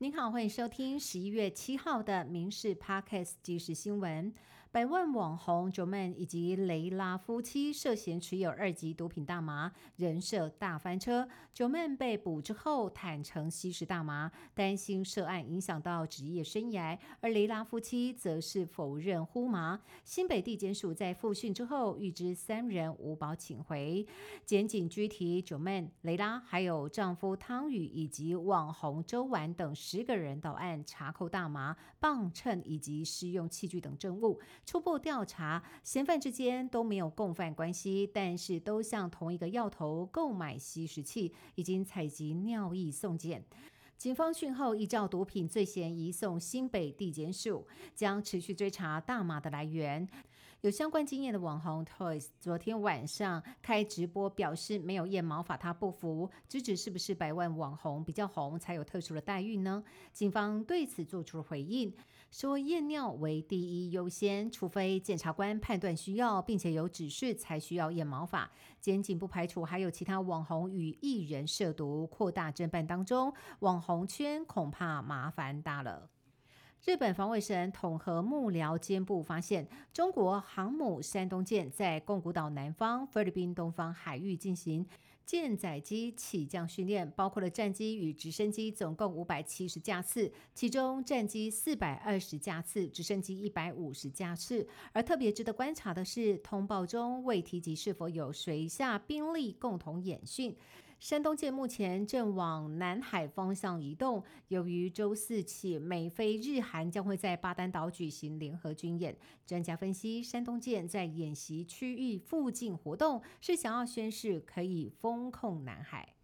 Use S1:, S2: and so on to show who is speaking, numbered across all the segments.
S1: 您好，欢迎收听十一月七号的《民事 Podcast 即时新闻》。百万网红 j o m a n 以及雷拉夫妻涉嫌持有二级毒品大麻，人设大翻车。j o m a n 被捕之后坦诚吸食大麻，担心涉案影响到职业生涯；而雷拉夫妻则是否认呼麻。新北地检署在复讯之后，预知三人无保请回，检警拘提 j o m a n、雷拉，还有丈夫汤宇以及网红周婉等十个人到案查扣大麻、磅秤以及试用器具等证物。初步调查，嫌犯之间都没有共犯关系，但是都向同一个药头购买吸食器，已经采集尿液送检。警方讯后依照毒品罪嫌移送新北地检署，将持续追查大麻的来源。有相关经验的网红 Toys 昨天晚上开直播表示没有验毛发，他不服，直指是不是百万网红比较红才有特殊的待遇呢？警方对此做出了回应，说验尿为第一优先，除非检察官判断需要，并且有指示才需要验毛发。检警不排除还有其他网红与艺人涉毒，扩大侦办当中，网红圈恐怕麻烦大了。日本防卫省统合幕僚监部发现，中国航母山东舰在宫古岛南方、菲律宾东方海域进行舰载机起降训练，包括了战机与直升机，总共五百七十架次，其中战机四百二十架次，直升机一百五十架次。而特别值得观察的是，通报中未提及是否有水下兵力共同演训。山东舰目前正往南海方向移动。由于周四起，美菲日韩将会在巴丹岛举行联合军演，专家分析，山东舰在演习区域附近活动，是想要宣示可以封控南海。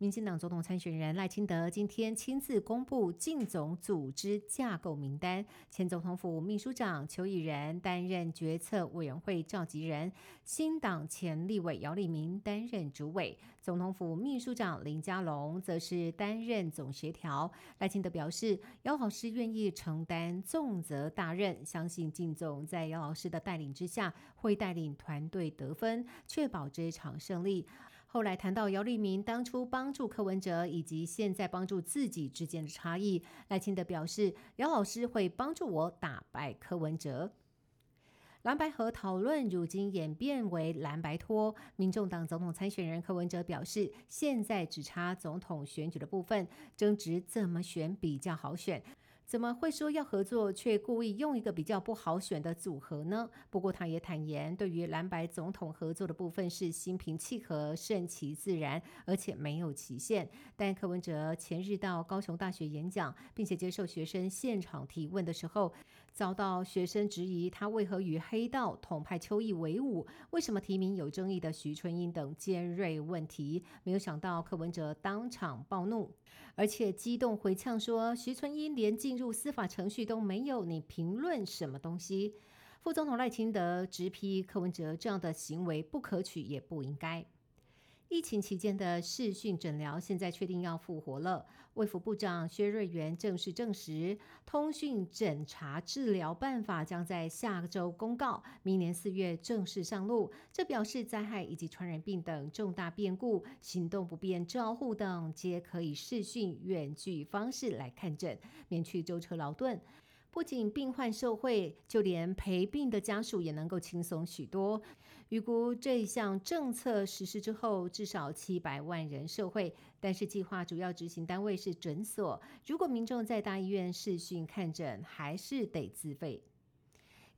S1: 民进党总统参选人赖清德今天亲自公布竞总组织架构名单，前总统府秘书长邱毅仁担任决策委员会召集人，新党前立委姚立明担任主委，总统府秘书长林佳龙则是担任总协调。赖清德表示，姚老师愿意承担重责大任，相信竞总在姚老师的带领之下，会带领团队得分，确保这一场胜利。后来谈到姚立明当初帮助柯文哲以及现在帮助自己之间的差异，赖清德表示，姚老师会帮助我打败柯文哲。蓝白河讨论如今演变为蓝白拖，民众党总统参选人柯文哲表示，现在只差总统选举的部分，争执怎么选比较好选。怎么会说要合作，却故意用一个比较不好选的组合呢？不过他也坦言，对于蓝白总统合作的部分是心平气和、顺其自然，而且没有期限。但柯文哲前日到高雄大学演讲，并且接受学生现场提问的时候，遭到学生质疑他为何与黑道统派邱毅为伍，为什么提名有争议的徐春英等尖锐问题。没有想到柯文哲当场暴怒。而且激动回呛说：“徐春英连进入司法程序都没有，你评论什么东西？”副总统赖清德直批柯文哲这样的行为不可取，也不应该。疫情期间的视讯诊疗现在确定要复活了。卫福部长薛瑞元正式证实，通讯诊查治疗办法将在下周公告，明年四月正式上路。这表示灾害以及传染病等重大变故、行动不便、照护等，皆可以视讯远距方式来看诊，免去舟车劳顿。不仅病患受惠，就连陪病的家属也能够轻松许多。预估这一项政策实施之后，至少七百万人受惠。但是计划主要执行单位是诊所，如果民众在大医院视讯看诊，还是得自费。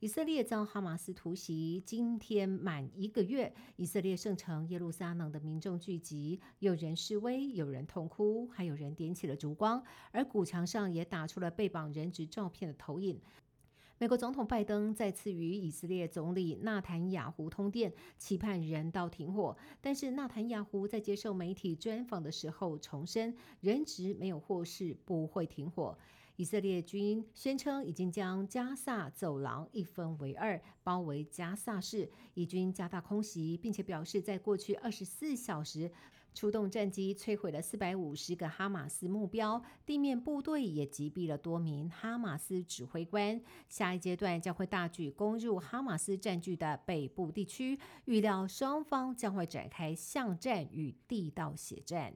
S1: 以色列遭哈马斯突袭，今天满一个月，以色列圣城耶路撒冷的民众聚集，有人示威，有人痛哭，还有人点起了烛光，而古墙上也打出了被绑人质照片的投影。美国总统拜登再次与以色列总理纳坦雅胡通电，期盼人道停火。但是纳坦雅胡在接受媒体专访的时候重申，人质没有获释，不会停火。以色列军宣称已经将加萨走廊一分为二，包围加萨市，以军加大空袭，并且表示在过去二十四小时。出动战机摧毁了四百五十个哈马斯目标，地面部队也击毙了多名哈马斯指挥官。下一阶段将会大举攻入哈马斯占据的北部地区，预料双方将会展开巷战与地道血战。